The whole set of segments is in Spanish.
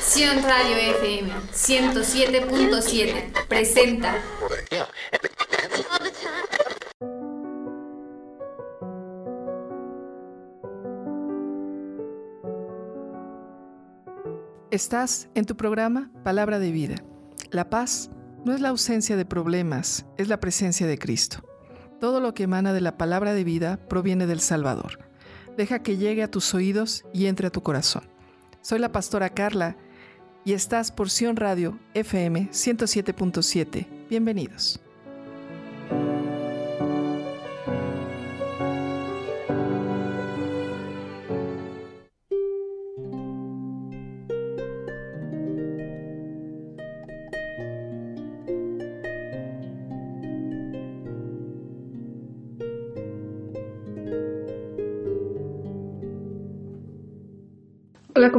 Sion Radio FM 107.7 presenta Estás en tu programa Palabra de Vida. La paz no es la ausencia de problemas, es la presencia de Cristo. Todo lo que emana de la palabra de vida proviene del Salvador. Deja que llegue a tus oídos y entre a tu corazón. Soy la pastora Carla y estás por Sion Radio FM 107.7. Bienvenidos.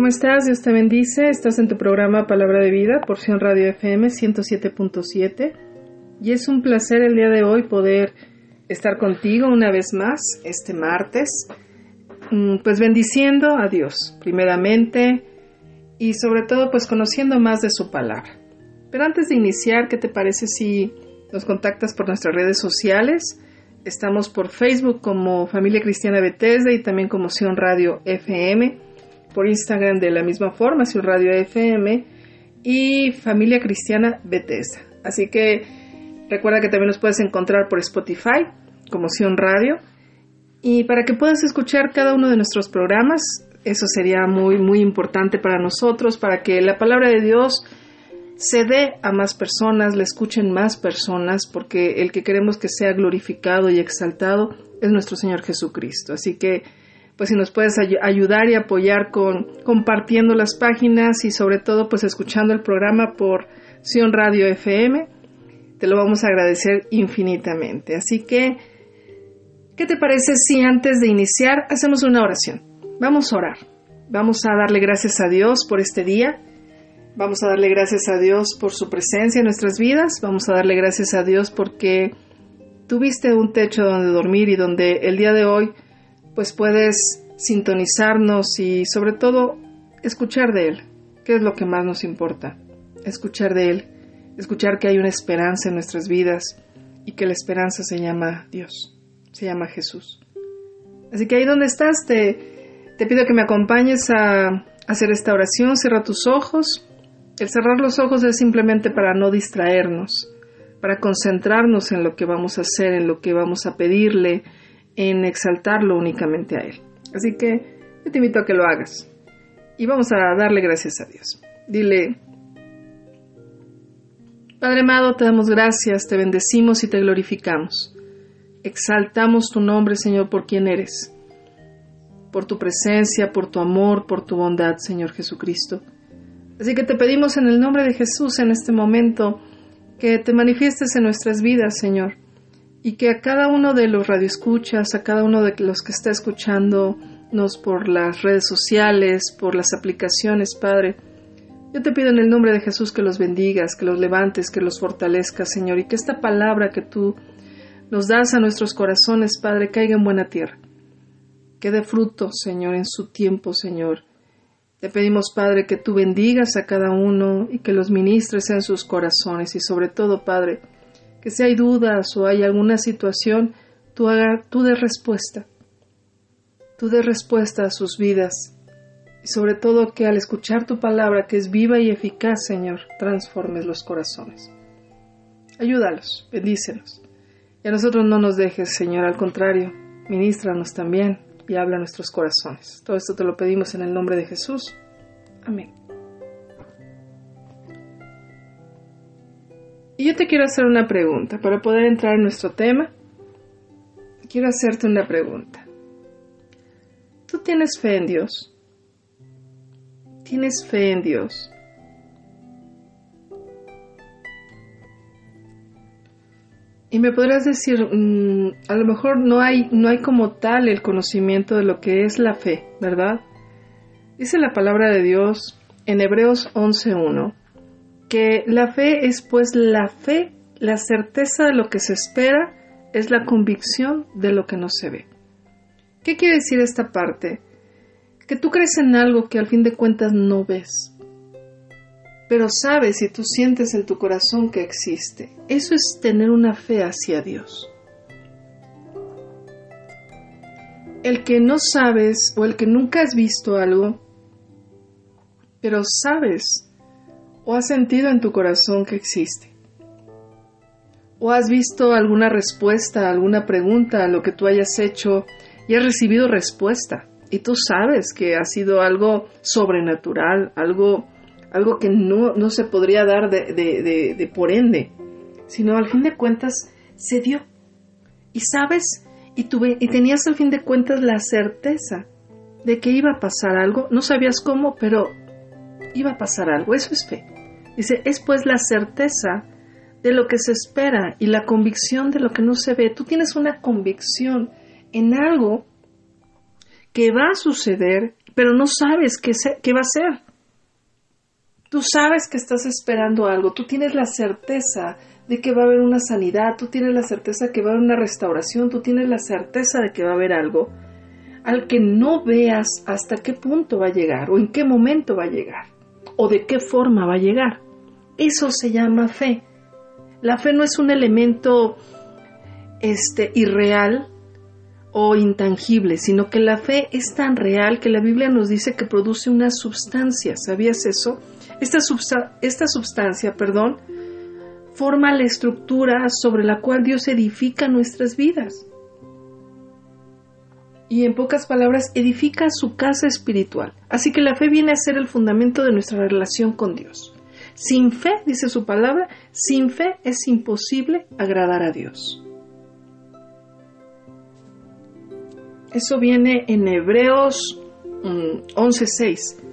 ¿Cómo estás? Dios te bendice. Estás en tu programa Palabra de Vida, porción Radio FM 107.7. Y es un placer el día de hoy poder estar contigo una vez más este martes, mm, pues bendiciendo a Dios, primeramente, y sobre todo pues conociendo más de su palabra. Pero antes de iniciar, ¿qué te parece si nos contactas por nuestras redes sociales? Estamos por Facebook como Familia Cristiana Bethesda y también como Sion Radio FM por Instagram de la misma forma, Sion Radio FM y Familia Cristiana Bethesda. Así que recuerda que también nos puedes encontrar por Spotify como Sion Radio y para que puedas escuchar cada uno de nuestros programas, eso sería muy muy importante para nosotros para que la palabra de Dios se dé a más personas, la escuchen más personas, porque el que queremos que sea glorificado y exaltado es nuestro Señor Jesucristo. Así que pues si nos puedes ayudar y apoyar con compartiendo las páginas y sobre todo pues escuchando el programa por Sion Radio FM, te lo vamos a agradecer infinitamente. Así que, ¿qué te parece si antes de iniciar hacemos una oración? Vamos a orar. Vamos a darle gracias a Dios por este día. Vamos a darle gracias a Dios por su presencia en nuestras vidas. Vamos a darle gracias a Dios porque tuviste un techo donde dormir y donde el día de hoy pues puedes sintonizarnos y sobre todo escuchar de Él, que es lo que más nos importa, escuchar de Él, escuchar que hay una esperanza en nuestras vidas y que la esperanza se llama Dios, se llama Jesús. Así que ahí donde estás, te, te pido que me acompañes a hacer esta oración, cierra tus ojos. El cerrar los ojos es simplemente para no distraernos, para concentrarnos en lo que vamos a hacer, en lo que vamos a pedirle, en exaltarlo únicamente a Él. Así que yo te invito a que lo hagas. Y vamos a darle gracias a Dios. Dile, Padre amado, te damos gracias, te bendecimos y te glorificamos. Exaltamos tu nombre, Señor, por quien eres, por tu presencia, por tu amor, por tu bondad, Señor Jesucristo. Así que te pedimos en el nombre de Jesús en este momento que te manifiestes en nuestras vidas, Señor y que a cada uno de los radioescuchas, a cada uno de los que está escuchándonos por las redes sociales, por las aplicaciones, Padre, yo te pido en el nombre de Jesús que los bendigas, que los levantes, que los fortalezcas, Señor, y que esta palabra que tú nos das a nuestros corazones, Padre, caiga en buena tierra. Que dé fruto, Señor, en su tiempo, Señor. Te pedimos, Padre, que tú bendigas a cada uno y que los ministres en sus corazones y sobre todo, Padre, que si hay dudas o hay alguna situación, tú, haga, tú des respuesta. Tú des respuesta a sus vidas. Y sobre todo que al escuchar tu palabra, que es viva y eficaz, Señor, transformes los corazones. Ayúdalos, bendícelos. Y a nosotros no nos dejes, Señor, al contrario, ministranos también y habla a nuestros corazones. Todo esto te lo pedimos en el nombre de Jesús. Amén. Y yo te quiero hacer una pregunta para poder entrar en nuestro tema. Quiero hacerte una pregunta. ¿Tú tienes fe en Dios? ¿Tienes fe en Dios? Y me podrás decir, mmm, a lo mejor no hay, no hay como tal el conocimiento de lo que es la fe, ¿verdad? Dice la palabra de Dios en Hebreos 11.1 que la fe es pues la fe, la certeza de lo que se espera, es la convicción de lo que no se ve. ¿Qué quiere decir esta parte? que tú crees en algo que al fin de cuentas no ves, pero sabes y tú sientes en tu corazón que existe. Eso es tener una fe hacia Dios. El que no sabes o el que nunca has visto algo, pero sabes o has sentido en tu corazón que existe. O has visto alguna respuesta, alguna pregunta a lo que tú hayas hecho y has recibido respuesta. Y tú sabes que ha sido algo sobrenatural, algo, algo que no, no se podría dar de, de, de por ende, sino al fin de cuentas se dio. Y sabes y, tuve, y tenías al fin de cuentas la certeza de que iba a pasar algo, no sabías cómo, pero iba a pasar algo, eso es fe. Dice, es pues la certeza de lo que se espera y la convicción de lo que no se ve. Tú tienes una convicción en algo que va a suceder, pero no sabes qué, qué va a ser. Tú sabes que estás esperando algo, tú tienes la certeza de que va a haber una sanidad, tú tienes la certeza de que va a haber una restauración, tú tienes la certeza de que va a haber algo al que no veas hasta qué punto va a llegar o en qué momento va a llegar o de qué forma va a llegar. Eso se llama fe. La fe no es un elemento este irreal o intangible, sino que la fe es tan real que la Biblia nos dice que produce una sustancia. ¿Sabías eso? Esta, esta sustancia, perdón, forma la estructura sobre la cual Dios edifica nuestras vidas. Y en pocas palabras, edifica su casa espiritual. Así que la fe viene a ser el fundamento de nuestra relación con Dios. Sin fe, dice su palabra, sin fe es imposible agradar a Dios. Eso viene en Hebreos 11:6. Mm,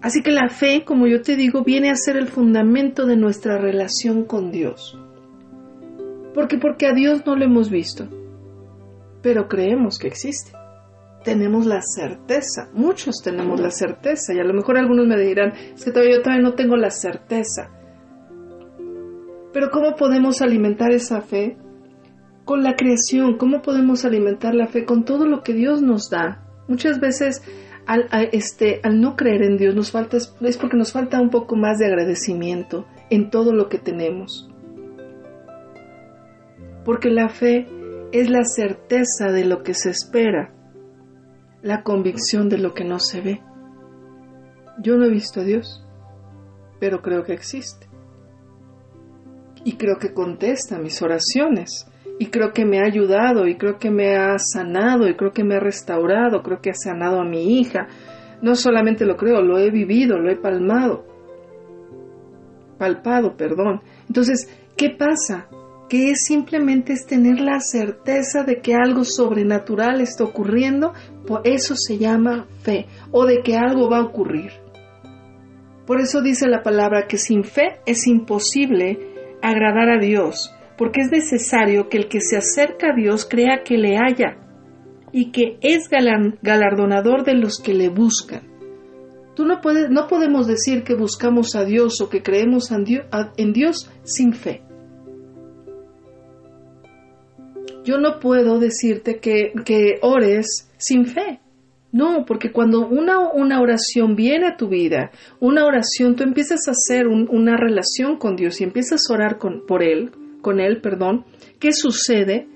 Así que la fe, como yo te digo, viene a ser el fundamento de nuestra relación con Dios. Porque porque a Dios no lo hemos visto, pero creemos que existe. Tenemos la certeza, muchos tenemos la certeza, y a lo mejor algunos me dirán, es que todavía yo todavía no tengo la certeza. Pero ¿cómo podemos alimentar esa fe? Con la creación, ¿cómo podemos alimentar la fe? Con todo lo que Dios nos da. Muchas veces al, este, al no creer en Dios nos falta, es porque nos falta un poco más de agradecimiento en todo lo que tenemos. Porque la fe es la certeza de lo que se espera, la convicción de lo que no se ve. Yo no he visto a Dios, pero creo que existe. Y creo que contesta mis oraciones y creo que me ha ayudado y creo que me ha sanado y creo que me ha restaurado, creo que ha sanado a mi hija. No solamente lo creo, lo he vivido, lo he palmado. Palpado, perdón. Entonces, ¿qué pasa? Que es simplemente es tener la certeza de que algo sobrenatural está ocurriendo, por eso se llama fe, o de que algo va a ocurrir. Por eso dice la palabra que sin fe es imposible agradar a Dios, porque es necesario que el que se acerca a Dios crea que le haya y que es galardonador de los que le buscan. Tú no, puedes, no podemos decir que buscamos a Dios o que creemos en Dios, sin fe. Yo no puedo decirte que, que ores sin fe. No, porque cuando una, una, oración viene a tu vida, una oración, tú empiezas a hacer una relación con Dios y empiezas a orar con, por Él, con él, perdón, ¿qué sucede?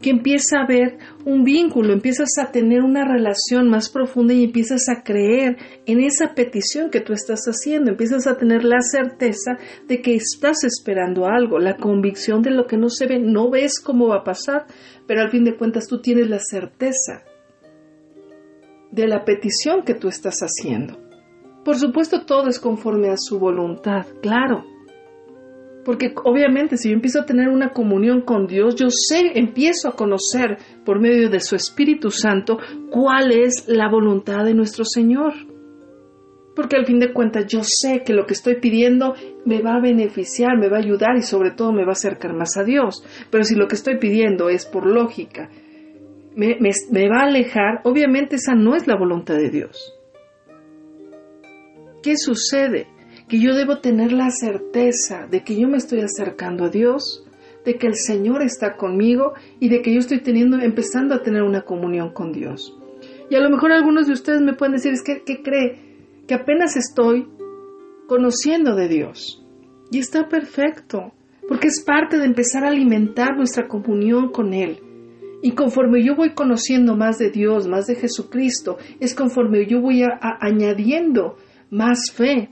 Que empieza a haber un vínculo, empiezas a tener una relación más profunda y empiezas a creer en esa petición que tú estás haciendo, empiezas a tener la certeza de que estás esperando algo, la convicción de lo que no se ve, no ves cómo va a pasar, pero al fin de cuentas tú tienes la certeza de la petición que tú estás haciendo. Por supuesto, todo es conforme a su voluntad, claro. Porque obviamente si yo empiezo a tener una comunión con Dios, yo sé, empiezo a conocer por medio de su Espíritu Santo cuál es la voluntad de nuestro Señor. Porque al fin de cuentas yo sé que lo que estoy pidiendo me va a beneficiar, me va a ayudar y sobre todo me va a acercar más a Dios. Pero si lo que estoy pidiendo es por lógica, me, me va a alejar, obviamente esa no es la voluntad de Dios. ¿Qué sucede? Que yo debo tener la certeza de que yo me estoy acercando a Dios, de que el Señor está conmigo y de que yo estoy teniendo, empezando a tener una comunión con Dios. Y a lo mejor algunos de ustedes me pueden decir, es que, ¿qué cree? Que apenas estoy conociendo de Dios. Y está perfecto, porque es parte de empezar a alimentar nuestra comunión con Él. Y conforme yo voy conociendo más de Dios, más de Jesucristo, es conforme yo voy añadiendo más fe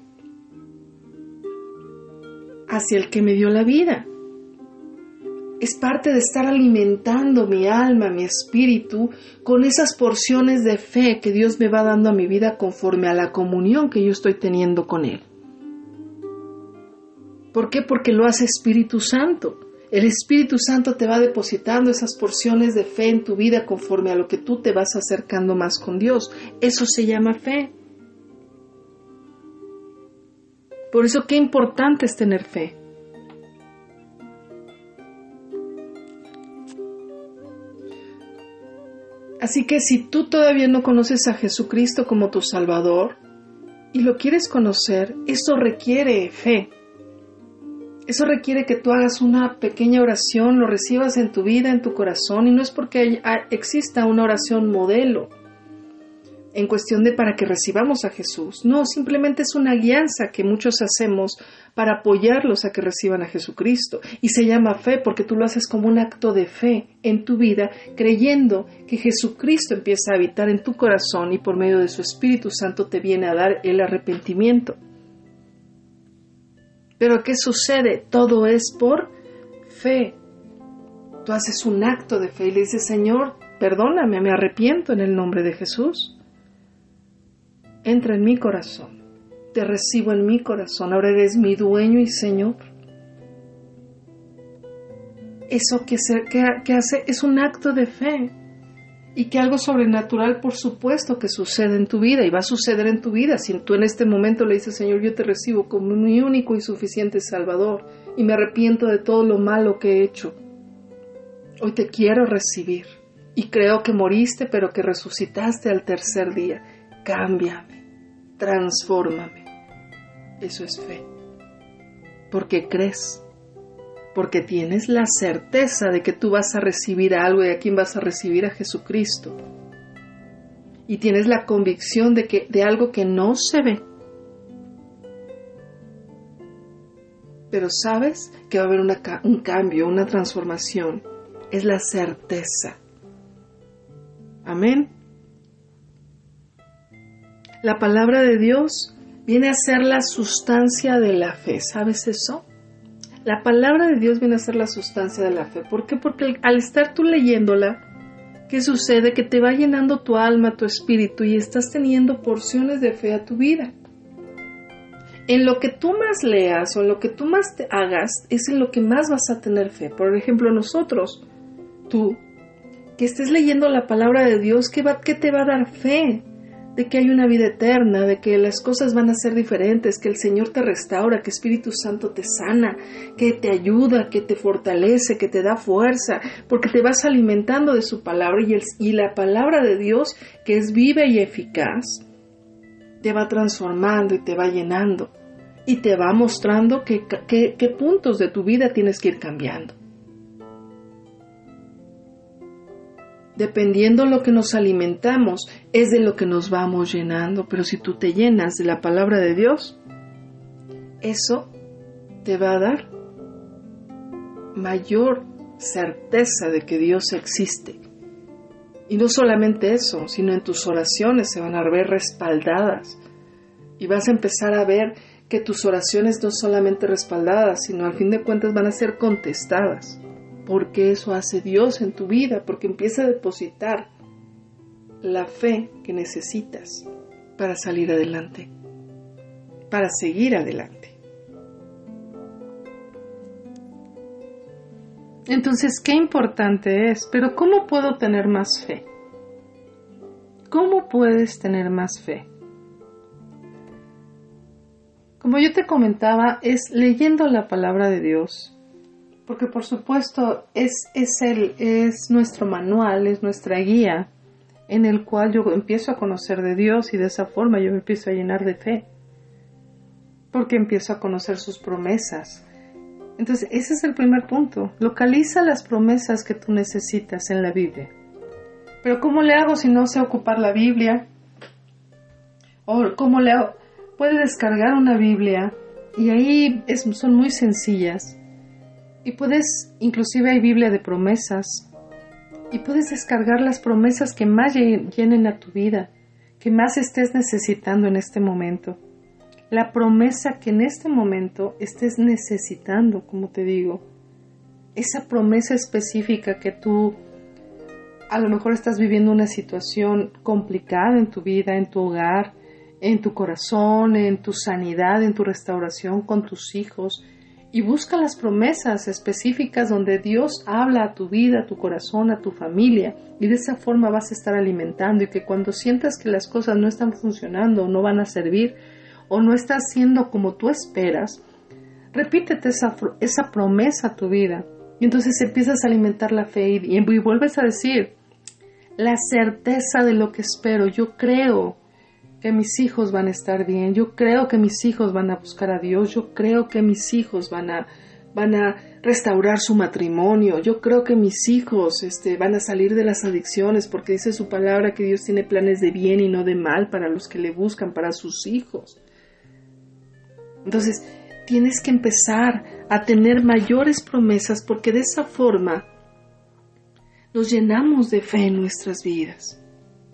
hacia el que me dio la vida. Es parte de estar alimentando mi alma, mi espíritu, con esas porciones de fe que Dios me va dando a mi vida conforme a la comunión que yo estoy teniendo con Él. ¿Por qué? Porque lo hace Espíritu Santo. El Espíritu Santo te va depositando esas porciones de fe en tu vida conforme a lo que tú te vas acercando más con Dios. Eso se llama fe. Por eso qué importante es tener fe. Así que si tú todavía no conoces a Jesucristo como tu Salvador y lo quieres conocer, eso requiere fe. Eso requiere que tú hagas una pequeña oración, lo recibas en tu vida, en tu corazón, y no es porque exista una oración modelo en cuestión de para que recibamos a Jesús. No, simplemente es una guianza que muchos hacemos para apoyarlos a que reciban a Jesucristo. Y se llama fe porque tú lo haces como un acto de fe en tu vida, creyendo que Jesucristo empieza a habitar en tu corazón y por medio de su Espíritu Santo te viene a dar el arrepentimiento. Pero ¿qué sucede? Todo es por fe. Tú haces un acto de fe y le dices, Señor, perdóname, me arrepiento en el nombre de Jesús entra en mi corazón, te recibo en mi corazón, ahora eres mi dueño y Señor. Eso que, que, hace es un acto de fe y que algo sobrenatural, por supuesto, que sucede en tu vida y va a suceder en tu vida. Si tú en este momento le dices, Señor, yo te recibo como mi único y suficiente Salvador y me arrepiento de todo lo malo que he hecho. Hoy te quiero recibir y creo que moriste, pero que resucitaste al tercer día cámbiame, transfórmame. Eso es fe. Porque crees, porque tienes la certeza de que tú vas a recibir algo y a quién vas a recibir a Jesucristo. Y tienes la convicción de que de algo que no se ve. Pero sabes que va a haber un cambio, una transformación. Es la certeza. Amén. La palabra de Dios viene a ser la sustancia de la fe. ¿Sabes eso? La palabra de Dios viene a ser la sustancia de la fe. ¿Por qué? Porque al estar tú leyéndola, ¿qué sucede? Que te va llenando tu alma, tu espíritu y estás teniendo porciones de fe a tu vida. En lo que tú más leas o en lo que tú más te hagas es en lo que más vas a tener fe. Por ejemplo, nosotros, tú, que estés leyendo la palabra de Dios, ¿qué, va, qué te va a dar fe? De que hay una vida eterna, de que las cosas van a ser diferentes, que el Señor te restaura, que Espíritu Santo te sana, que te ayuda, que te fortalece, que te da fuerza, porque te vas alimentando de su palabra y, y la palabra de Dios, que es viva y eficaz, te va transformando y te va llenando y te va mostrando qué puntos de tu vida tienes que ir cambiando. Dependiendo lo que nos alimentamos, es de lo que nos vamos llenando. Pero si tú te llenas de la palabra de Dios, eso te va a dar mayor certeza de que Dios existe. Y no solamente eso, sino en tus oraciones se van a ver respaldadas. Y vas a empezar a ver que tus oraciones no solamente respaldadas, sino al fin de cuentas van a ser contestadas porque eso hace Dios en tu vida, porque empieza a depositar la fe que necesitas para salir adelante, para seguir adelante. Entonces, qué importante es, pero ¿cómo puedo tener más fe? ¿Cómo puedes tener más fe? Como yo te comentaba, es leyendo la palabra de Dios, porque por supuesto es, es, el, es nuestro manual, es nuestra guía en el cual yo empiezo a conocer de Dios y de esa forma yo me empiezo a llenar de fe, porque empiezo a conocer sus promesas. Entonces, ese es el primer punto. Localiza las promesas que tú necesitas en la Biblia. Pero ¿cómo le hago si no sé ocupar la Biblia? ¿O cómo le hago? Puede descargar una Biblia y ahí son muy sencillas. Y puedes, inclusive hay Biblia de promesas. Y puedes descargar las promesas que más llenen a tu vida, que más estés necesitando en este momento. La promesa que en este momento estés necesitando, como te digo. Esa promesa específica que tú a lo mejor estás viviendo una situación complicada en tu vida, en tu hogar, en tu corazón, en tu sanidad, en tu restauración con tus hijos. Y busca las promesas específicas donde Dios habla a tu vida, a tu corazón, a tu familia. Y de esa forma vas a estar alimentando y que cuando sientas que las cosas no están funcionando o no van a servir o no estás siendo como tú esperas, repítete esa, esa promesa a tu vida. Y entonces empiezas a alimentar la fe y, y vuelves a decir, la certeza de lo que espero, yo creo que mis hijos van a estar bien, yo creo que mis hijos van a buscar a Dios, yo creo que mis hijos van a, van a restaurar su matrimonio, yo creo que mis hijos este, van a salir de las adicciones porque dice su palabra que Dios tiene planes de bien y no de mal para los que le buscan, para sus hijos. Entonces, tienes que empezar a tener mayores promesas porque de esa forma nos llenamos de fe en nuestras vidas.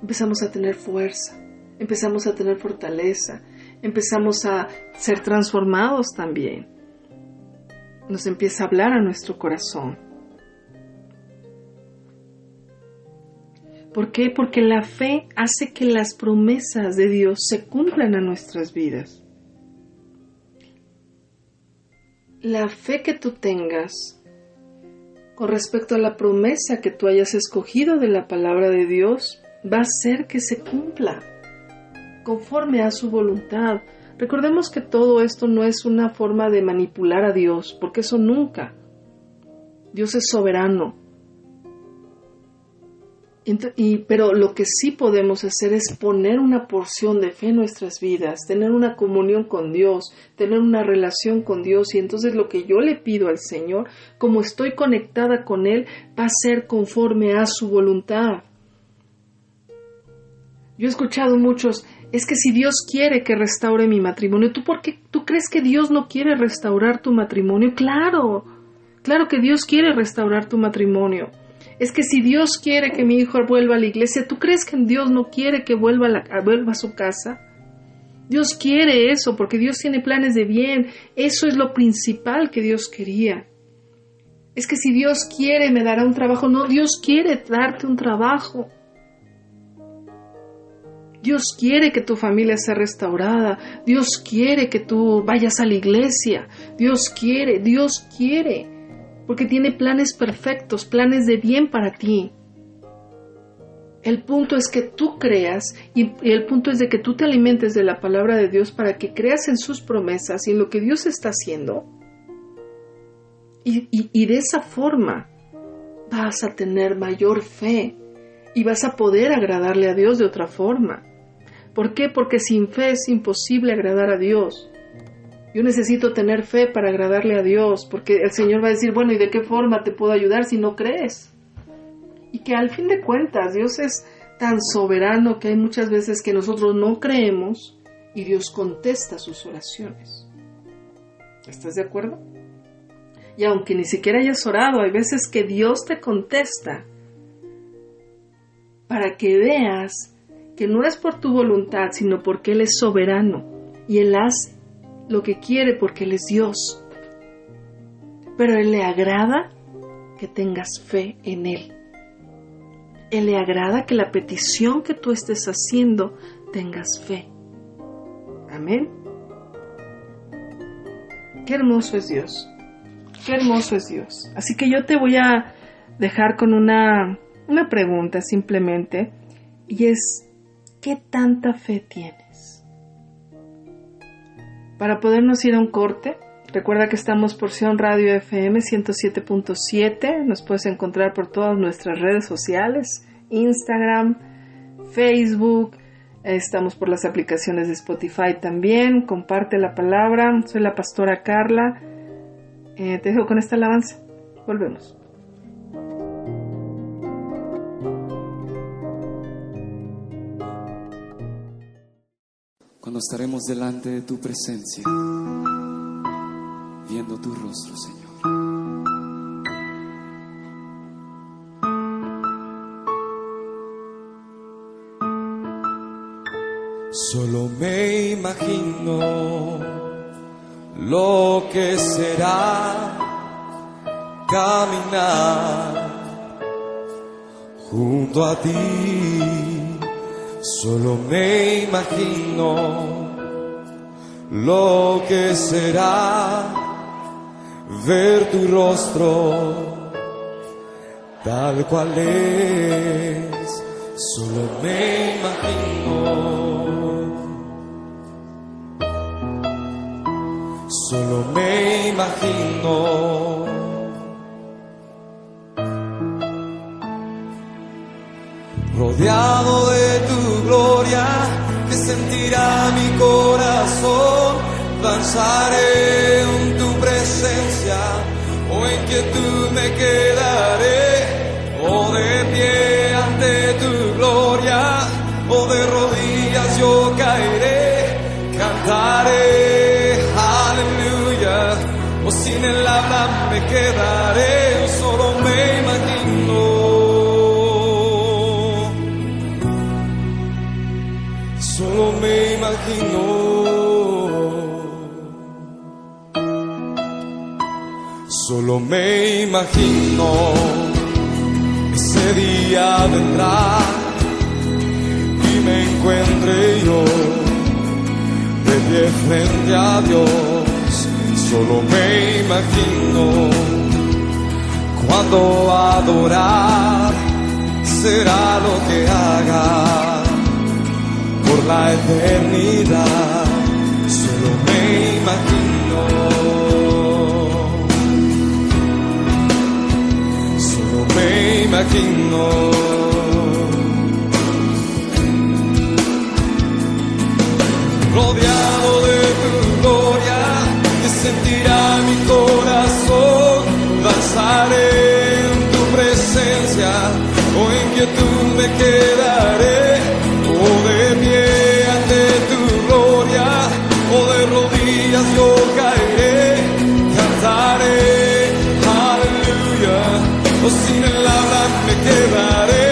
Empezamos a tener fuerza empezamos a tener fortaleza, empezamos a ser transformados también. Nos empieza a hablar a nuestro corazón. ¿Por qué? Porque la fe hace que las promesas de Dios se cumplan a nuestras vidas. La fe que tú tengas con respecto a la promesa que tú hayas escogido de la palabra de Dios va a hacer que se cumpla conforme a su voluntad. Recordemos que todo esto no es una forma de manipular a Dios, porque eso nunca. Dios es soberano. Y, pero lo que sí podemos hacer es poner una porción de fe en nuestras vidas, tener una comunión con Dios, tener una relación con Dios y entonces lo que yo le pido al Señor, como estoy conectada con Él, va a ser conforme a su voluntad. Yo he escuchado muchos, es que si Dios quiere que restaure mi matrimonio, ¿tú por qué tú crees que Dios no quiere restaurar tu matrimonio? Claro, claro que Dios quiere restaurar tu matrimonio. Es que si Dios quiere que mi hijo vuelva a la iglesia, ¿tú crees que Dios no quiere que vuelva a, la, vuelva a su casa? Dios quiere eso porque Dios tiene planes de bien. Eso es lo principal que Dios quería. Es que si Dios quiere me dará un trabajo. No, Dios quiere darte un trabajo. Dios quiere que tu familia sea restaurada. Dios quiere que tú vayas a la iglesia. Dios quiere, Dios quiere. Porque tiene planes perfectos, planes de bien para ti. El punto es que tú creas y el punto es de que tú te alimentes de la palabra de Dios para que creas en sus promesas y en lo que Dios está haciendo. Y, y de esa forma vas a tener mayor fe y vas a poder agradarle a Dios de otra forma. ¿Por qué? Porque sin fe es imposible agradar a Dios. Yo necesito tener fe para agradarle a Dios, porque el Señor va a decir, bueno, ¿y de qué forma te puedo ayudar si no crees? Y que al fin de cuentas Dios es tan soberano que hay muchas veces que nosotros no creemos y Dios contesta sus oraciones. ¿Estás de acuerdo? Y aunque ni siquiera hayas orado, hay veces que Dios te contesta para que veas que no es por tu voluntad, sino porque Él es soberano y Él hace lo que quiere porque Él es Dios. Pero Él le agrada que tengas fe en Él. Él le agrada que la petición que tú estés haciendo tengas fe. Amén. Qué hermoso es Dios. Qué hermoso es Dios. Así que yo te voy a dejar con una, una pregunta simplemente. Y es, ¿Qué tanta fe tienes? Para podernos ir a un corte, recuerda que estamos por Sion Radio FM 107.7. Nos puedes encontrar por todas nuestras redes sociales, Instagram, Facebook. Estamos por las aplicaciones de Spotify también. Comparte la palabra. Soy la pastora Carla. Eh, te dejo con esta alabanza. Volvemos. Estaremos delante de tu presencia, viendo tu rostro, Señor. Solo me imagino lo que será caminar junto a ti. Solo me imagino lo que será ver tu rostro tal cual es. Solo me imagino. Solo me imagino. Danzaré en tu presencia, o en quietud me quedaré, Solo me imagino. Ese día vendrá y me encuentre yo de pie frente a Dios. Solo me imagino cuando adorar será lo que haga por la eternidad. Solo me imagino. Imagino. Rodeado de tu gloria, que sentirá mi corazón, danzaré en tu presencia, o en quietud me quedaré habla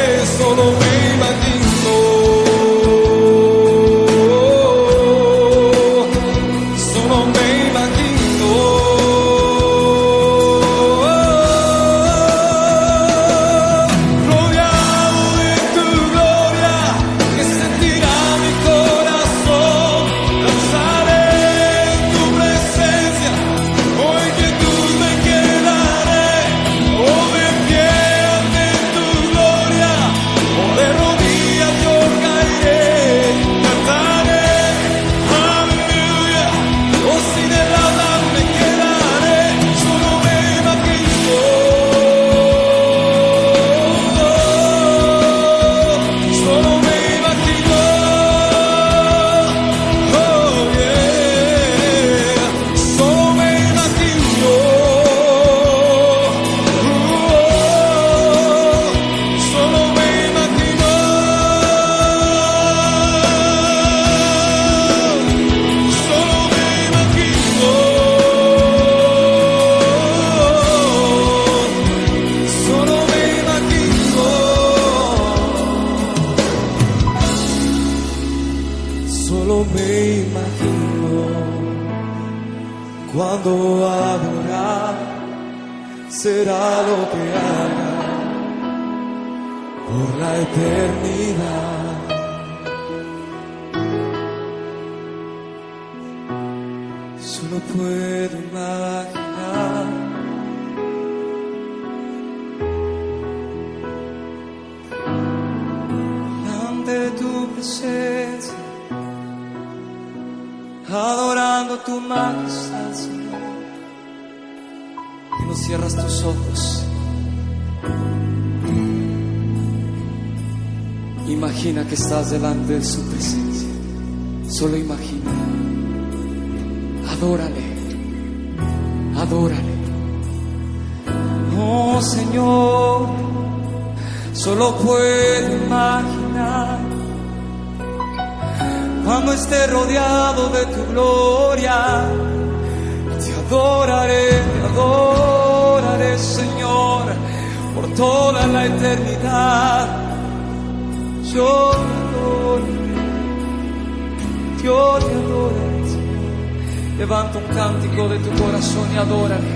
Levanta un cántico de tu corazón y adórale,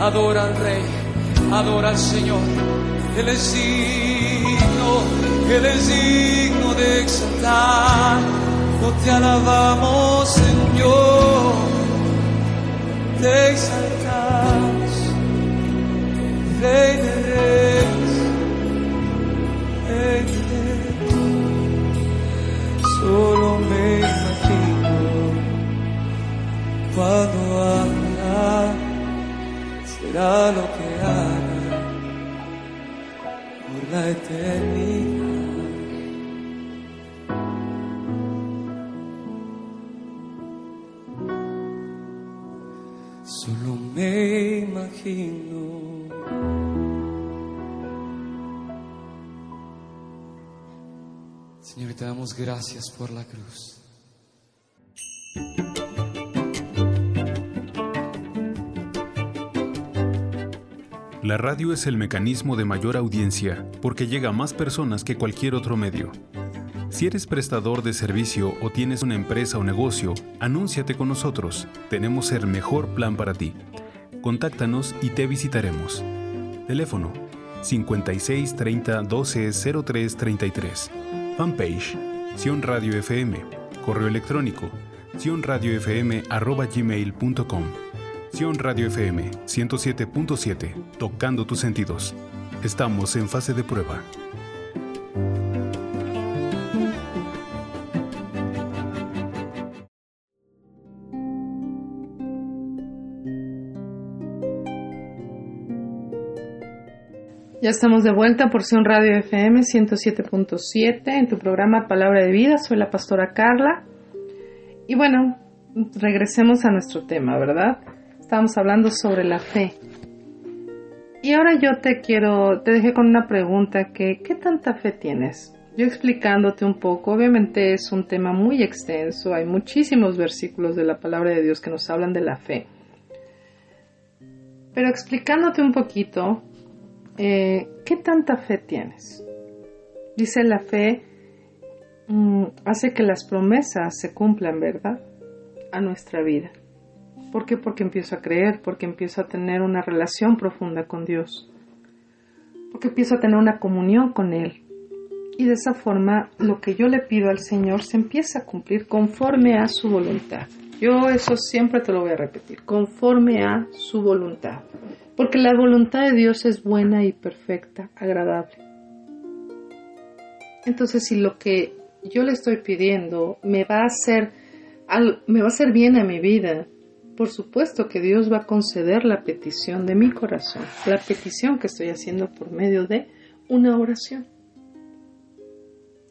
adora al Rey, adora al Señor. Él es digno, Él es digno de exaltar. No te alabamos, Señor, te exaltamos, Rey de Reyes, Rey de Reyes. Solo me cuando haga, será lo que haga por la eternidad. Solo me imagino. Señor, te damos gracias por la cruz. La radio es el mecanismo de mayor audiencia porque llega a más personas que cualquier otro medio. Si eres prestador de servicio o tienes una empresa o negocio, anúnciate con nosotros. Tenemos el mejor plan para ti. Contáctanos y te visitaremos. Teléfono 56 30 12 03 33. Fanpage Sion Radio FM. Correo electrónico sionradiofm@gmail.com. Sion Radio FM 107.7, tocando tus sentidos. Estamos en fase de prueba. Ya estamos de vuelta por Sion Radio FM 107.7 en tu programa Palabra de Vida. Soy la pastora Carla. Y bueno, regresemos a nuestro tema, ¿verdad? Estábamos hablando sobre la fe. Y ahora yo te quiero, te dejé con una pregunta que, ¿qué tanta fe tienes? Yo explicándote un poco, obviamente es un tema muy extenso, hay muchísimos versículos de la palabra de Dios que nos hablan de la fe. Pero explicándote un poquito, eh, ¿qué tanta fe tienes? Dice la fe mm, hace que las promesas se cumplan, ¿verdad? A nuestra vida. ¿Por qué? Porque empiezo a creer, porque empiezo a tener una relación profunda con Dios, porque empiezo a tener una comunión con Él. Y de esa forma lo que yo le pido al Señor se empieza a cumplir conforme a su voluntad. Yo eso siempre te lo voy a repetir, conforme a su voluntad. Porque la voluntad de Dios es buena y perfecta, agradable. Entonces, si lo que yo le estoy pidiendo me va a hacer me va a hacer bien a mi vida, por supuesto que Dios va a conceder la petición de mi corazón, la petición que estoy haciendo por medio de una oración.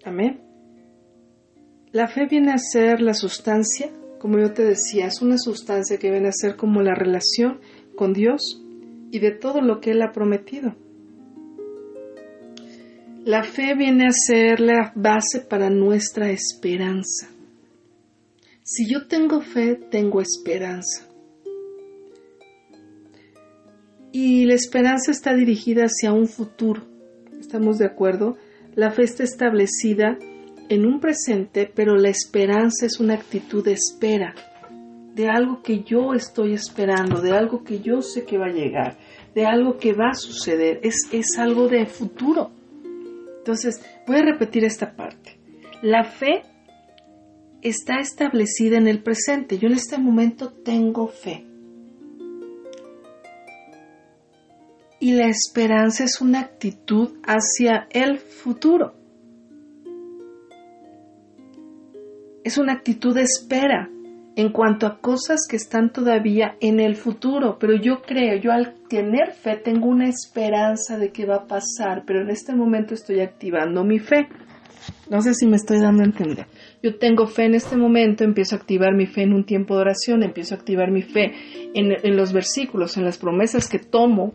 Amén. La fe viene a ser la sustancia, como yo te decía, es una sustancia que viene a ser como la relación con Dios y de todo lo que Él ha prometido. La fe viene a ser la base para nuestra esperanza. Si yo tengo fe, tengo esperanza. Y la esperanza está dirigida hacia un futuro. ¿Estamos de acuerdo? La fe está establecida en un presente, pero la esperanza es una actitud de espera, de algo que yo estoy esperando, de algo que yo sé que va a llegar, de algo que va a suceder. Es, es algo de futuro. Entonces, voy a repetir esta parte. La fe está establecida en el presente. Yo en este momento tengo fe. Y la esperanza es una actitud hacia el futuro. Es una actitud de espera en cuanto a cosas que están todavía en el futuro. Pero yo creo, yo al tener fe tengo una esperanza de que va a pasar, pero en este momento estoy activando mi fe. No sé si me estoy dando a entender. Yo tengo fe en este momento, empiezo a activar mi fe en un tiempo de oración, empiezo a activar mi fe en, los versículos, en las promesas que tomo.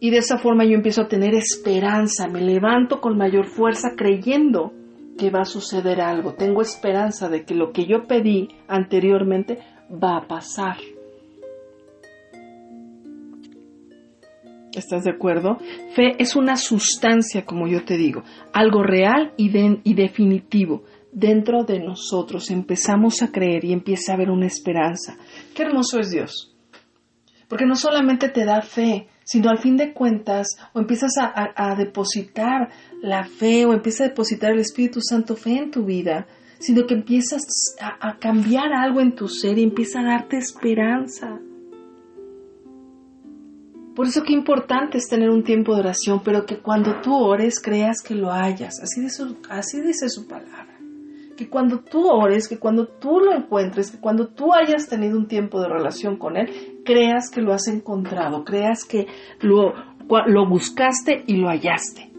Y de esa forma yo empiezo a tener esperanza, me levanto con mayor fuerza creyendo que va a suceder algo, tengo esperanza de que lo que yo pedí anteriormente va a pasar. ¿Estás de acuerdo? Fe es una sustancia, como yo te digo, algo real y, definitivo. Dentro de nosotros empezamos a creer y empieza a haber una esperanza. Qué hermoso es Dios. Porque no solamente te da fe, sino al fin de cuentas, o empiezas a, depositar la fe, o empieza a depositar el Espíritu Santo fe en tu vida, sino que empiezas a, a cambiar algo en tu ser y empieza a darte esperanza. Por eso qué importante es tener un tiempo de oración, pero que cuando tú ores creas que lo hayas. Así dice, así dice su palabra. Que cuando tú ores, que cuando tú lo encuentres, que cuando tú hayas tenido un tiempo de relación con Él, creas que lo has encontrado, creas que lo, lo buscaste y lo hallaste.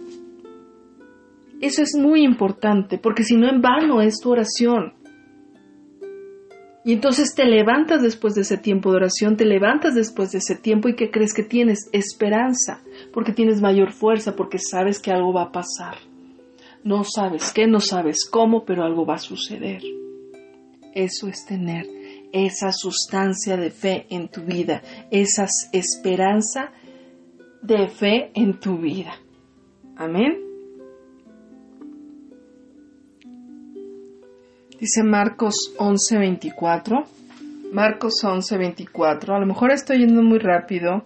Eso es muy importante, porque si no en vano es tu oración. Y entonces te levantas después de ese tiempo de oración, te levantas después de ese tiempo y que crees que tienes esperanza, porque tienes mayor fuerza, porque sabes que algo va a pasar. No sabes qué, no sabes cómo, pero algo va a suceder. Eso es tener esa sustancia de fe en tu vida, esa esperanza de fe en tu vida. Amén. Dice Marcos 11:24. Marcos 11:24. A lo mejor estoy yendo muy rápido,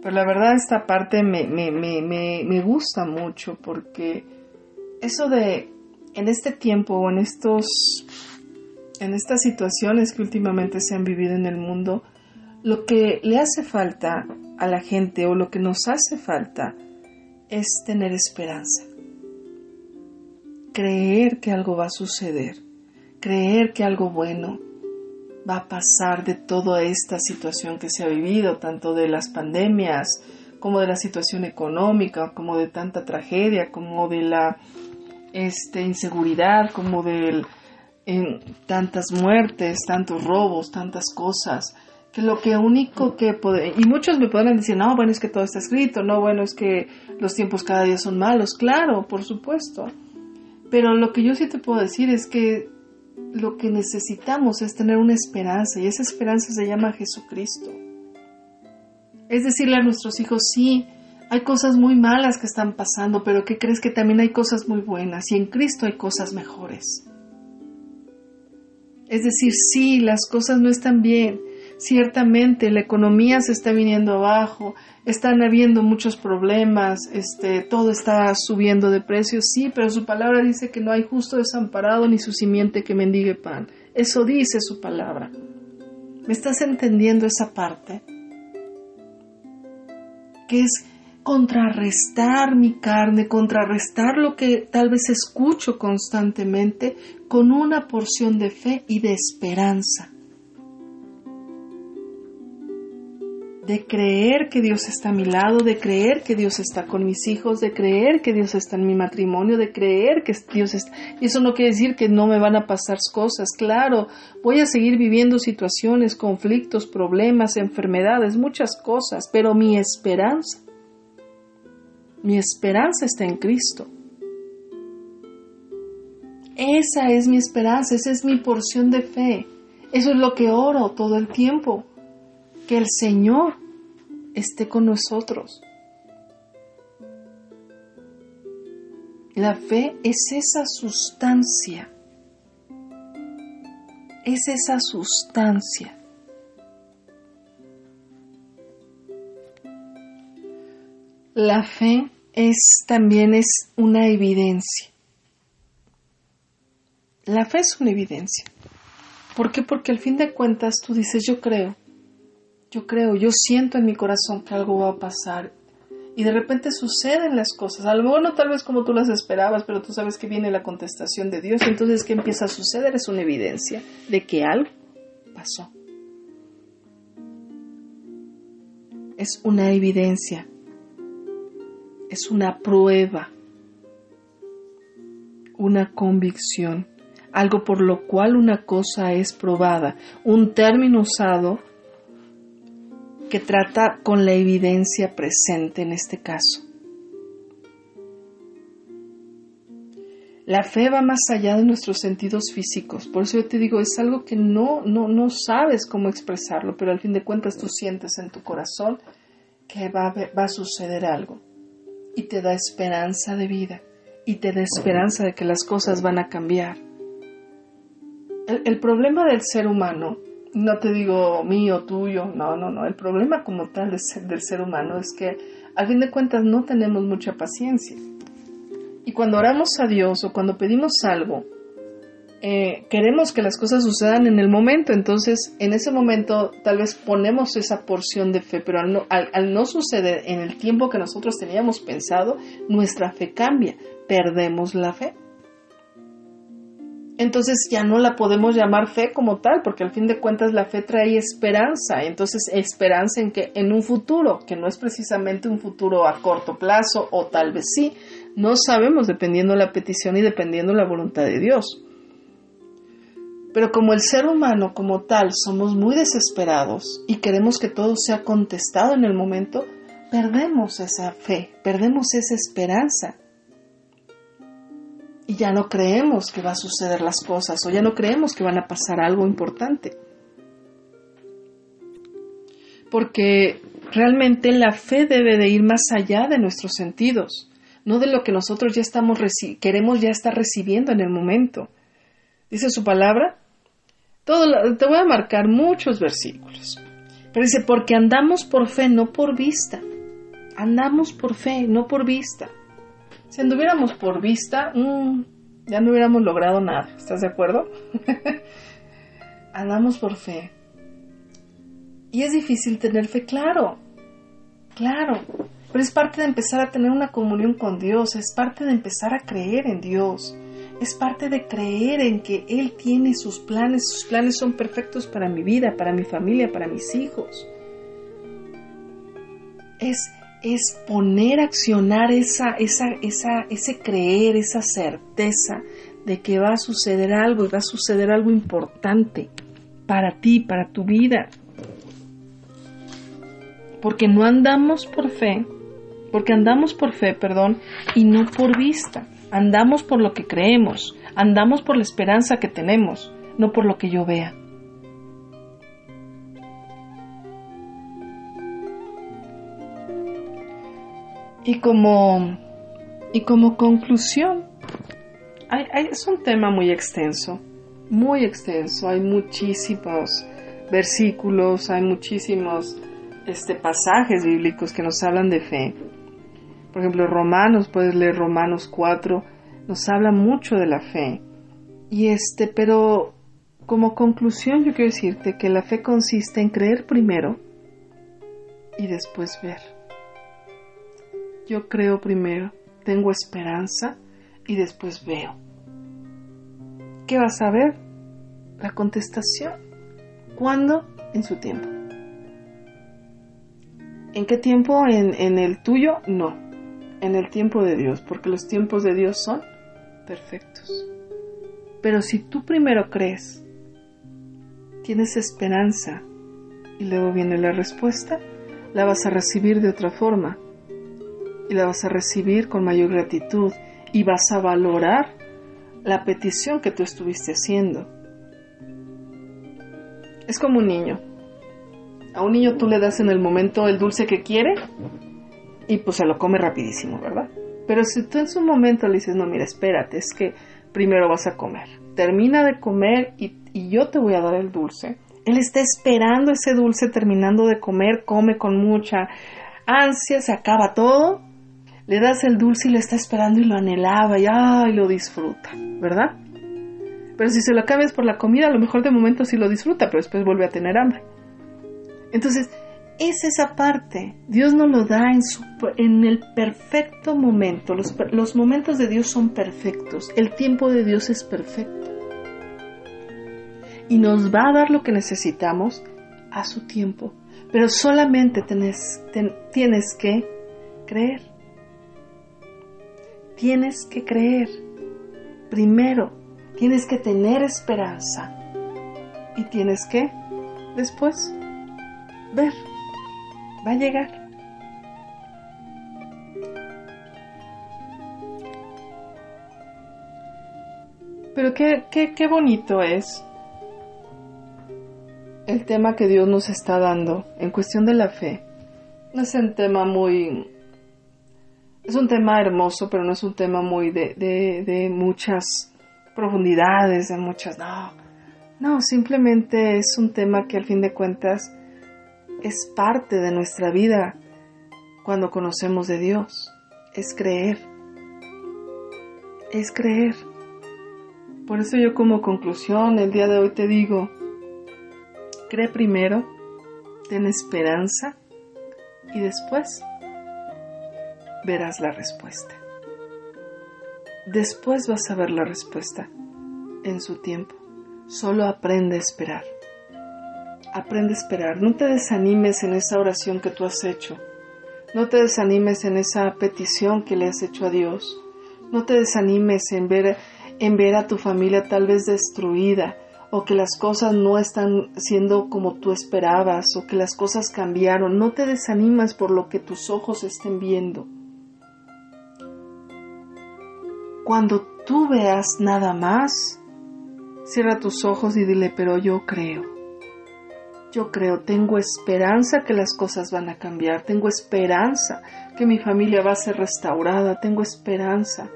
pero la verdad esta parte me, me, me, me, gusta mucho porque eso de en este tiempo o en estos en estas situaciones que últimamente se han vivido en el mundo, lo que le hace falta a la gente o lo que nos hace falta es tener esperanza. Creer que algo va a suceder creer que algo bueno va a pasar de toda esta situación que se ha vivido, tanto de las pandemias como de la situación económica, como de tanta tragedia, como de la este, inseguridad, como de tantas muertes, tantos robos, tantas cosas, que lo que único que puede, y muchos me podrán decir, no, bueno, es que todo está escrito, no, bueno, es que los tiempos cada día son malos, claro, por supuesto, pero lo que yo sí te puedo decir es que lo que necesitamos es tener una esperanza y esa esperanza se llama Jesucristo. Es decirle a nuestros hijos, sí, hay cosas muy malas que están pasando, pero que crees que también hay cosas muy buenas y en Cristo hay cosas mejores. Es decir, sí, las cosas no están bien. Ciertamente la economía se está viniendo abajo, están habiendo muchos problemas, este, todo está subiendo de precio, sí, pero su palabra dice que no hay justo desamparado ni su simiente que mendigue pan. Eso dice su palabra. ¿Me estás entendiendo esa parte? Que es contrarrestar mi carne, contrarrestar lo que tal vez escucho constantemente con una porción de fe y de esperanza. De creer que Dios está a mi lado, de creer que Dios está con mis hijos, de creer que Dios está en mi matrimonio, de creer que Dios está... Eso no quiere decir que no me van a pasar cosas, claro, voy a seguir viviendo situaciones, conflictos, problemas, enfermedades, muchas cosas, pero mi esperanza, mi esperanza está en Cristo. Esa es mi esperanza, esa es mi porción de fe. Eso es lo que oro todo el tiempo que el Señor esté con nosotros. La fe es esa sustancia, es esa sustancia. La fe es también es una evidencia. La fe es una evidencia. ¿Por qué? Porque al fin de cuentas tú dices, yo creo, yo creo, yo siento en mi corazón que algo va a pasar. Y de repente suceden las cosas. A lo mejor no tal vez como tú las esperabas, pero tú sabes que viene la contestación de Dios. Entonces, ¿qué empieza a suceder? Es una evidencia de que algo pasó. Es una evidencia. Es una prueba. Una convicción. Algo por lo cual una cosa es probada. Un término usado que trata con la evidencia presente en este caso. La fe va más allá de nuestros sentidos físicos. Por eso yo te digo, es algo que no, no, no sabes cómo expresarlo, pero al fin de cuentas tú sientes en tu corazón que va, va a suceder algo. Y te da esperanza de vida. Y te da esperanza de que las cosas van a cambiar. El, el problema del ser humano, no te digo mío, tuyo, no, no, no. El problema como tal del ser humano es que al fin de cuentas no tenemos mucha paciencia. Y cuando oramos a Dios o cuando pedimos algo, eh, queremos que las cosas sucedan en el momento, entonces en ese momento tal vez ponemos esa porción de fe, pero al no, al no suceder en el tiempo que nosotros teníamos pensado, nuestra fe cambia, perdemos la fe entonces ya no la podemos llamar fe como tal, porque al fin de cuentas la fe trae esperanza, entonces esperanza en que en un futuro, que no es precisamente un futuro a corto plazo o tal vez sí, no sabemos dependiendo la petición y dependiendo la voluntad de Dios. Pero como el ser humano como tal somos muy desesperados y queremos que todo sea contestado en el momento, perdemos esa fe, perdemos esa esperanza y ya no creemos que va a suceder las cosas o ya no creemos que van a pasar algo importante. Porque realmente la fe debe de ir más allá de nuestros sentidos, no de lo que nosotros ya estamos queremos ya estar recibiendo en el momento. Dice su palabra, todo te voy a marcar muchos versículos. Pero dice, porque andamos por fe, no por vista. Andamos por fe, no por vista. Si anduviéramos por vista, mm, ya no hubiéramos logrado nada. ¿Estás de acuerdo? Andamos por fe. Y es difícil tener fe, claro, claro. Pero es parte de empezar a tener una comunión con Dios, es parte de empezar a creer en Dios, es parte de creer en que Él tiene sus planes, sus planes son perfectos para mi vida, para mi familia, para mis hijos. Es es poner a accionar esa, esa, esa, ese creer, esa certeza de que va a suceder algo y va a suceder algo importante para ti, para tu vida. Porque no andamos por fe, porque andamos por fe, perdón, y no por vista. Andamos por lo que creemos, andamos por la esperanza que tenemos, no por lo que yo vea. Y como, y como conclusión, es un tema muy extenso, muy extenso. Hay muchísimos versículos, hay muchísimos este, pasajes bíblicos que nos hablan de fe. Por ejemplo, Romanos, puedes leer Romanos 4, nos habla mucho de la fe. Y este, pero como conclusión yo quiero decirte que la fe consiste en creer primero y después ver. Yo creo primero, tengo esperanza y después veo. ¿Qué vas a ver? La contestación. ¿Cuándo? En su tiempo. ¿En qué tiempo? ¿En, ¿En, el tuyo? No. En el tiempo de Dios, porque los tiempos de Dios son perfectos. Pero si tú primero crees, tienes esperanza y luego viene la respuesta, la vas a recibir de otra forma y la vas a recibir con mayor gratitud y vas a valorar la petición que tú estuviste haciendo. Es como un niño. A un niño tú le das en el momento el dulce que quiere y pues se lo come rapidísimo, ¿verdad? Pero si tú en su momento le dices, no, mira, espérate, es que primero vas a comer. Termina de comer y, y yo te voy a dar el dulce. Él está esperando ese dulce terminando de comer, come con mucha ansia, se acaba todo le das el dulce y lo está esperando y lo anhelaba y lo disfruta, ¿verdad? Pero si se lo cambias por la comida, a lo mejor de momento sí lo disfruta, pero después vuelve a tener hambre. Entonces, es esa parte. Dios nos lo da en, su, el perfecto momento. Los momentos de Dios son perfectos. El tiempo de Dios es perfecto. Y nos va a dar lo que necesitamos a su tiempo. Pero solamente tienes que creer. Tienes que creer. Primero, tienes que tener esperanza. Y tienes que, después, ver. Va a llegar. Pero qué, qué, qué bonito es el tema que Dios nos está dando en cuestión de la fe. No es un tema muy... Es un tema hermoso, pero no es un tema muy de, de, de muchas profundidades, de muchas... No, no, simplemente es un tema que al fin de cuentas es parte de nuestra vida cuando conocemos de Dios. Es creer. Es creer. Por eso yo como conclusión el día de hoy te digo, cree primero, ten esperanza y después verás la respuesta. Después vas a ver la respuesta en su tiempo. Solo aprende a esperar. Aprende a esperar. No te desanimes en esa oración que tú has hecho. No te desanimes en esa petición que le has hecho a Dios. No te desanimes en ver, en ver a tu familia tal vez destruida o que las cosas no están siendo como tú esperabas o que las cosas cambiaron. No te desanimas por lo que tus ojos estén viendo. Cuando tú veas nada más, cierra tus ojos y dile, pero yo creo. Yo creo, tengo esperanza que las cosas van a cambiar, tengo esperanza que mi familia va a ser restaurada, tengo esperanza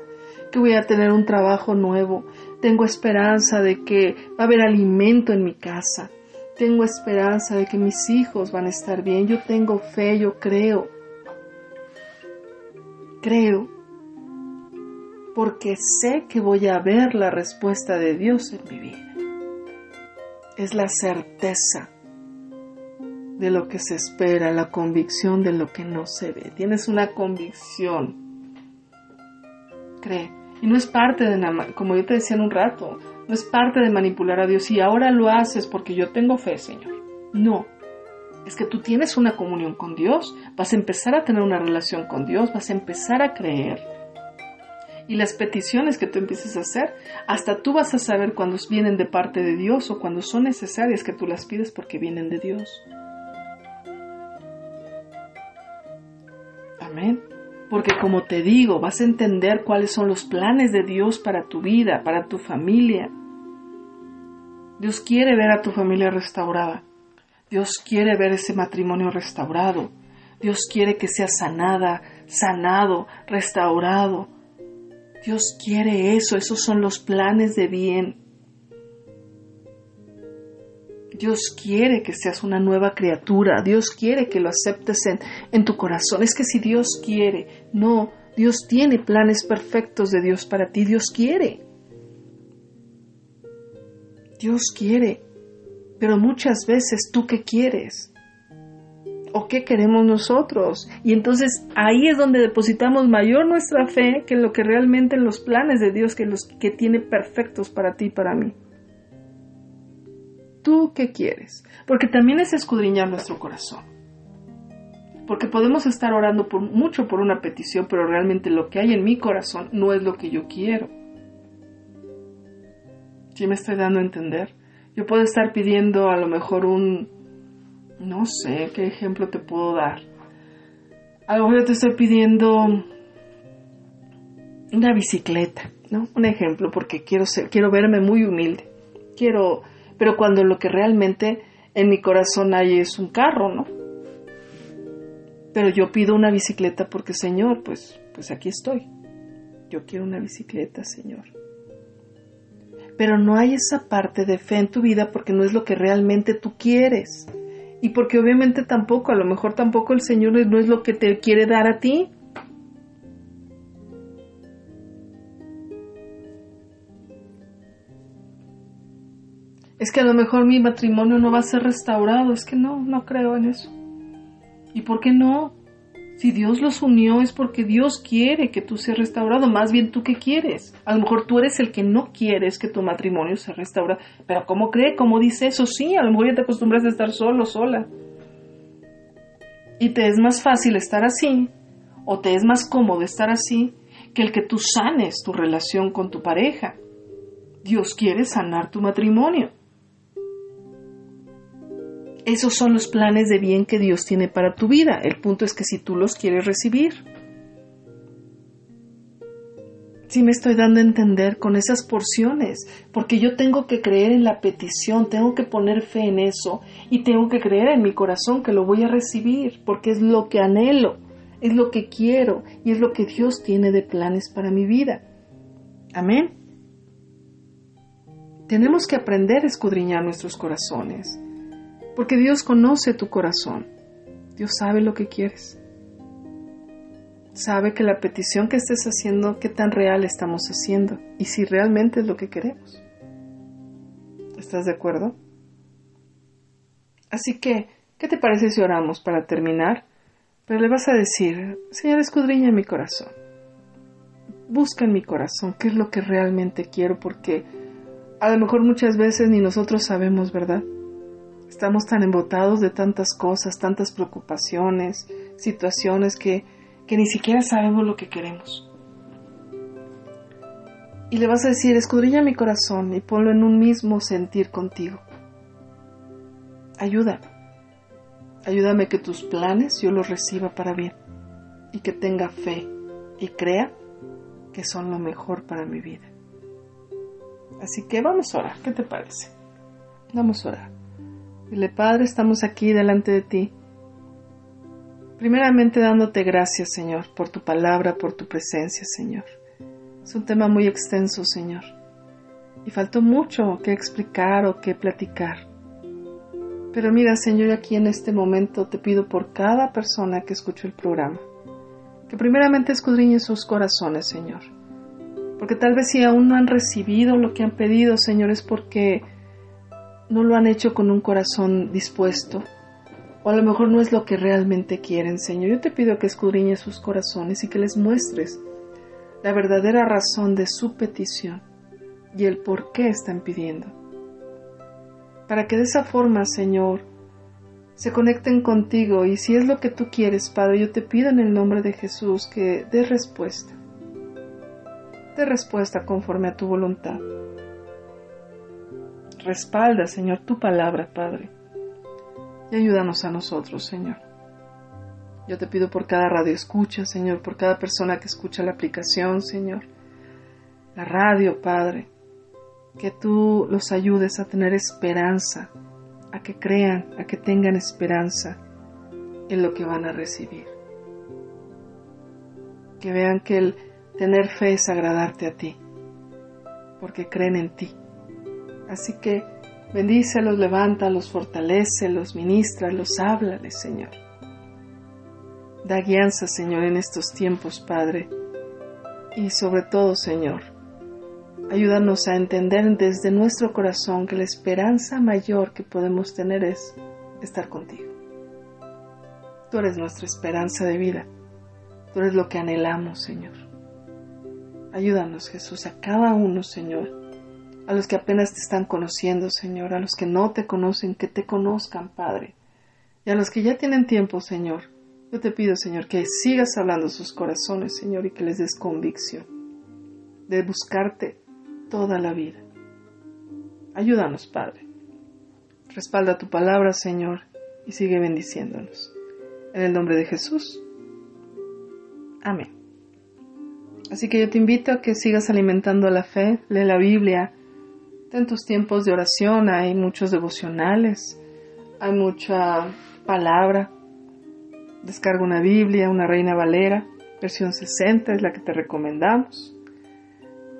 que voy a tener un trabajo nuevo, tengo esperanza de que va a haber alimento en mi casa, tengo esperanza de que mis hijos van a estar bien, yo tengo fe, yo creo. Creo porque sé que voy a ver la respuesta de Dios en mi vida. Es la certeza de lo que se espera, la convicción de lo que no se ve. Tienes una convicción. Cree. Y no es parte de, como yo te decía en un rato, no es parte de manipular a Dios y ahora lo haces porque yo tengo fe, Señor. No. Es que tú tienes una comunión con Dios, vas a empezar a tener una relación con Dios, vas a empezar a creer y las peticiones que tú empieces a hacer, hasta tú vas a saber cuando vienen de parte de Dios o cuando son necesarias que tú las pides porque vienen de Dios. Amén. Porque como te digo, vas a entender cuáles son los planes de Dios para tu vida, para tu familia. Dios quiere ver a tu familia restaurada. Dios quiere ver ese matrimonio restaurado. Dios quiere que sea sanada, sanado, restaurado, Dios quiere eso, esos son los planes de bien. Dios quiere que seas una nueva criatura, Dios quiere que lo aceptes en, en, tu corazón. Es que si Dios quiere, no, Dios tiene planes perfectos de Dios para ti, Dios quiere. Dios quiere, pero muchas veces tú qué quieres o qué queremos nosotros. Y entonces ahí es donde depositamos mayor nuestra fe que lo que realmente en los planes de Dios que los que tiene perfectos para ti y para mí. ¿Tú qué quieres? Porque también es escudriñar nuestro corazón. Porque podemos estar orando por, mucho por una petición, pero realmente lo que hay en mi corazón no es lo que yo quiero. ¿Sí me estoy dando a entender? Yo puedo estar pidiendo a lo mejor un, no sé qué ejemplo te puedo dar. A lo te estoy pidiendo una bicicleta, ¿no? Un ejemplo, porque quiero ser, quiero verme muy humilde. Quiero, pero cuando lo que realmente en mi corazón hay es un carro, ¿no? Pero yo pido una bicicleta porque, Señor, pues, pues aquí estoy. Yo quiero una bicicleta, Señor. Pero no hay esa parte de fe en tu vida porque no es lo que realmente tú quieres y porque obviamente tampoco, a lo mejor tampoco el Señor no es lo que te quiere dar a ti. Es que a lo mejor mi matrimonio no va a ser restaurado, es que no, no creo en eso. ¿Y por qué no? Si Dios los unió es porque Dios quiere que tú seas restaurado, más bien tú qué quieres. A lo mejor tú eres el que no quieres que tu matrimonio se restaure, pero ¿cómo cree? ¿Cómo dice eso? Sí, a lo mejor ya te acostumbras a estar solo, sola. Y te es más fácil estar así, o te es más cómodo estar así, que el que tú sanes tu relación con tu pareja. Dios quiere sanar tu matrimonio. Esos son los planes de bien que Dios tiene para tu vida. El punto es que si tú los quieres recibir. si me estoy dando a entender con esas porciones, porque yo tengo que creer en la petición, tengo que poner fe en eso y tengo que creer en mi corazón que lo voy a recibir, porque es lo que anhelo, es lo que quiero y es lo que Dios tiene de planes para mi vida. Amén. Tenemos que aprender a escudriñar nuestros corazones, porque Dios conoce tu corazón. Dios sabe lo que quieres. Sabe que la petición que estés haciendo, qué tan real estamos haciendo y si realmente es lo que queremos. ¿Estás de acuerdo? Así que, ¿qué te parece si oramos para terminar? Pero le vas a decir, Señor, escudriña mi corazón. Busca en mi corazón qué es lo que realmente quiero, porque a lo mejor muchas veces ni nosotros sabemos, ¿verdad? Estamos tan embotados de tantas cosas, tantas preocupaciones, situaciones que, que ni siquiera sabemos lo que queremos. Y le vas a decir, escudriña mi corazón y ponlo en un mismo sentir contigo. Ayúdame. Ayúdame que tus planes yo los reciba para bien y que tenga fe y crea que son lo mejor para mi vida. Así que vamos a orar, ¿qué te parece? Vamos a orar. Dile, Padre, estamos aquí delante de ti. Primeramente dándote gracias, Señor, por tu palabra, por tu presencia, Señor. Es un tema muy extenso, Señor. Y faltó mucho que explicar o que platicar. Pero mira, Señor, aquí en este momento te pido por cada persona que escuchó el programa, que primeramente escudriñe sus corazones, Señor. Porque tal vez si aún no han recibido lo que han pedido, Señor, es porque no lo han hecho con un corazón dispuesto. O a lo mejor no es lo que realmente quieren, Señor. Yo te pido que escudriñes sus corazones y que les muestres la verdadera razón de su petición y el por qué están pidiendo para que de esa forma, Señor, se conecten contigo y si es lo que tú quieres, Padre, yo te pido en el nombre de Jesús que dé respuesta. Dé respuesta conforme a tu voluntad. Respalda, Señor, tu palabra, Padre. Y ayúdanos a nosotros, Señor. Yo te pido por cada radio escucha, Señor, por cada persona que escucha la aplicación, Señor. La radio, Padre que tú los ayudes a tener esperanza, a que crean, a que tengan esperanza en lo que van a recibir. Que vean que el tener fe es agradarte a ti, porque creen en ti. Así que bendícelos, levántalos, fortalecelos, ministralos, háblales, Señor. Da guianza, Señor, en estos tiempos, Padre. Y sobre todo, Señor, Ayúdanos a entender desde nuestro corazón que la esperanza mayor que podemos tener es estar contigo. Tú eres nuestra esperanza de vida. Tú eres lo que anhelamos, Señor. Ayúdanos, Jesús, a cada uno, Señor. A los que apenas te están conociendo, Señor. A los que no te conocen, que te conozcan, Padre. Y a los que ya tienen tiempo, Señor. Yo te pido, Señor, que sigas hablando sus corazones, Señor, y que les des convicción de buscarte toda la vida. Ayúdanos, Padre. Respalda tu palabra, Señor, y sigue bendiciéndonos. En el nombre de Jesús. Amén. Así que yo te invito a que sigas alimentando la fe, lee la Biblia, ten tus tiempos de oración, hay muchos devocionales, hay mucha palabra. Descarga una Biblia, una Reina Valera, versión 60 es la que te recomendamos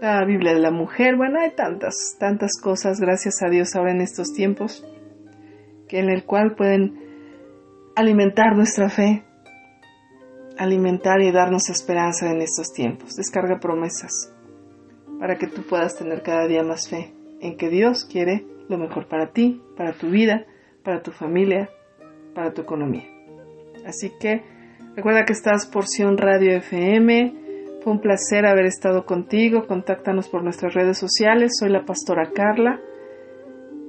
la Biblia de la mujer, bueno, hay tantas, tantas cosas, gracias a Dios ahora en estos tiempos, que en el cual pueden alimentar nuestra fe, alimentar y darnos esperanza en estos tiempos. Descarga promesas para que tú puedas tener cada día más fe en que Dios quiere lo mejor para ti, para tu vida, para tu familia, para tu economía. Así que recuerda que estás porción Radio FM fue un placer haber estado contigo. Contáctanos por nuestras redes sociales. Soy la pastora Carla.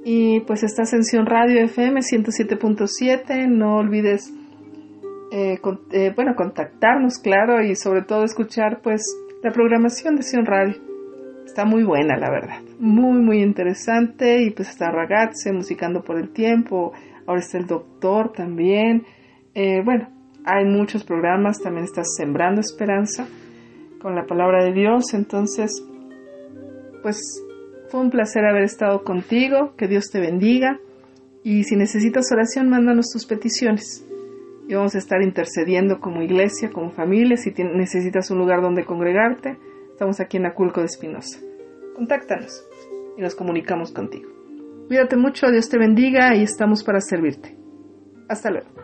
Y pues esta Ascensión Radio FM 107.7. No olvides eh, eh, bueno, contactarnos, claro, y sobre todo escuchar pues la programación de Sion Radio. Está muy buena, la verdad. Muy, muy interesante. Y pues está Ragazze, Musicando por el Tiempo. Ahora está el Doctor también. Eh, bueno, hay muchos programas. También está Sembrando Esperanza con la palabra de Dios. Entonces, pues fue un placer haber estado contigo, que Dios te bendiga y si necesitas oración, mándanos tus peticiones. Y vamos a estar intercediendo como iglesia, como familia, si necesitas un lugar donde congregarte, estamos aquí en Aculco de Espinosa. Contáctanos y nos comunicamos contigo. Cuídate mucho, Dios te bendiga y estamos para servirte. Hasta luego.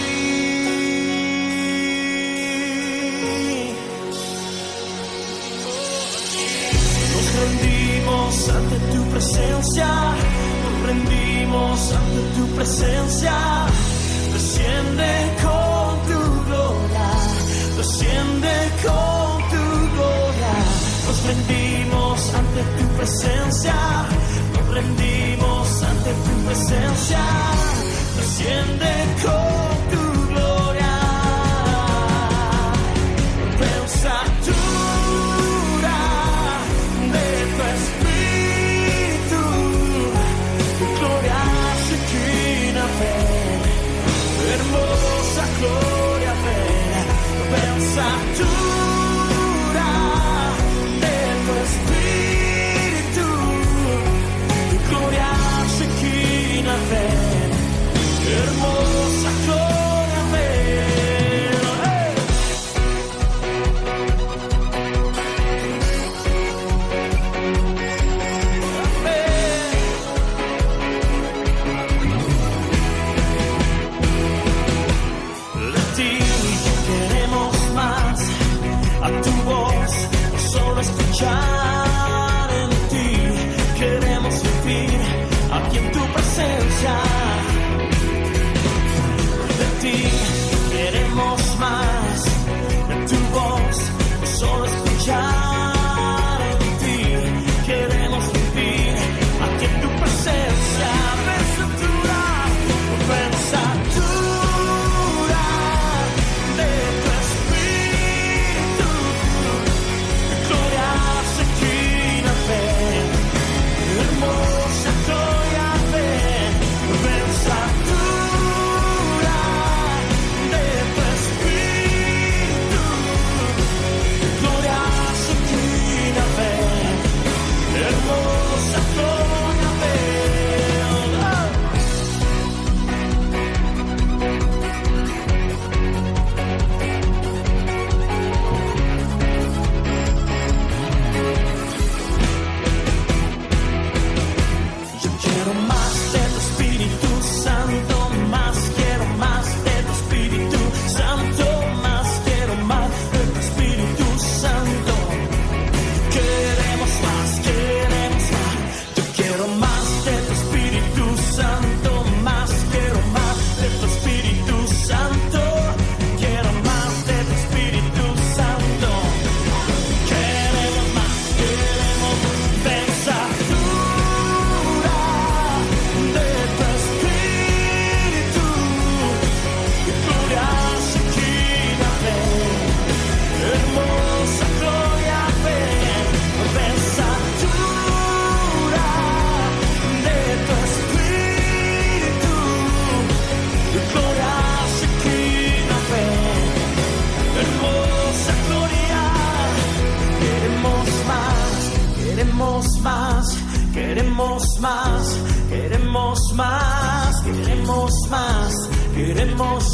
time.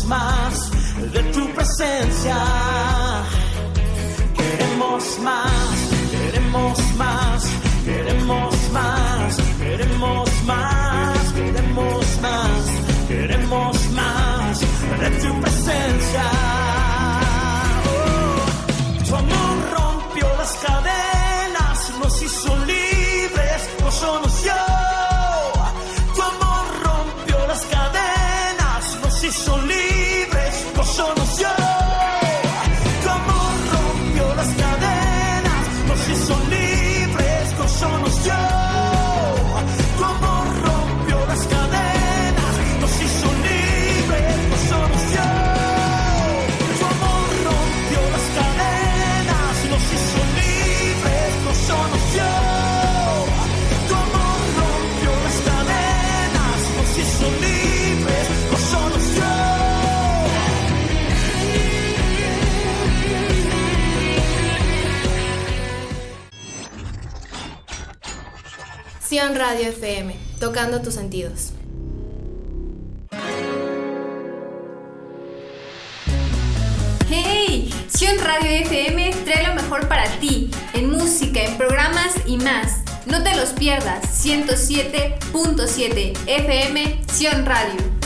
Más de tu presencia. Queremos más, queremos más, queremos más, queremos más, queremos más, queremos más de tu presencia. Sion Radio FM, tocando tus sentidos. ¡Hey! Sion Radio FM trae lo mejor para ti, en música, en programas y más. No te los pierdas, 107.7 FM Sion Radio.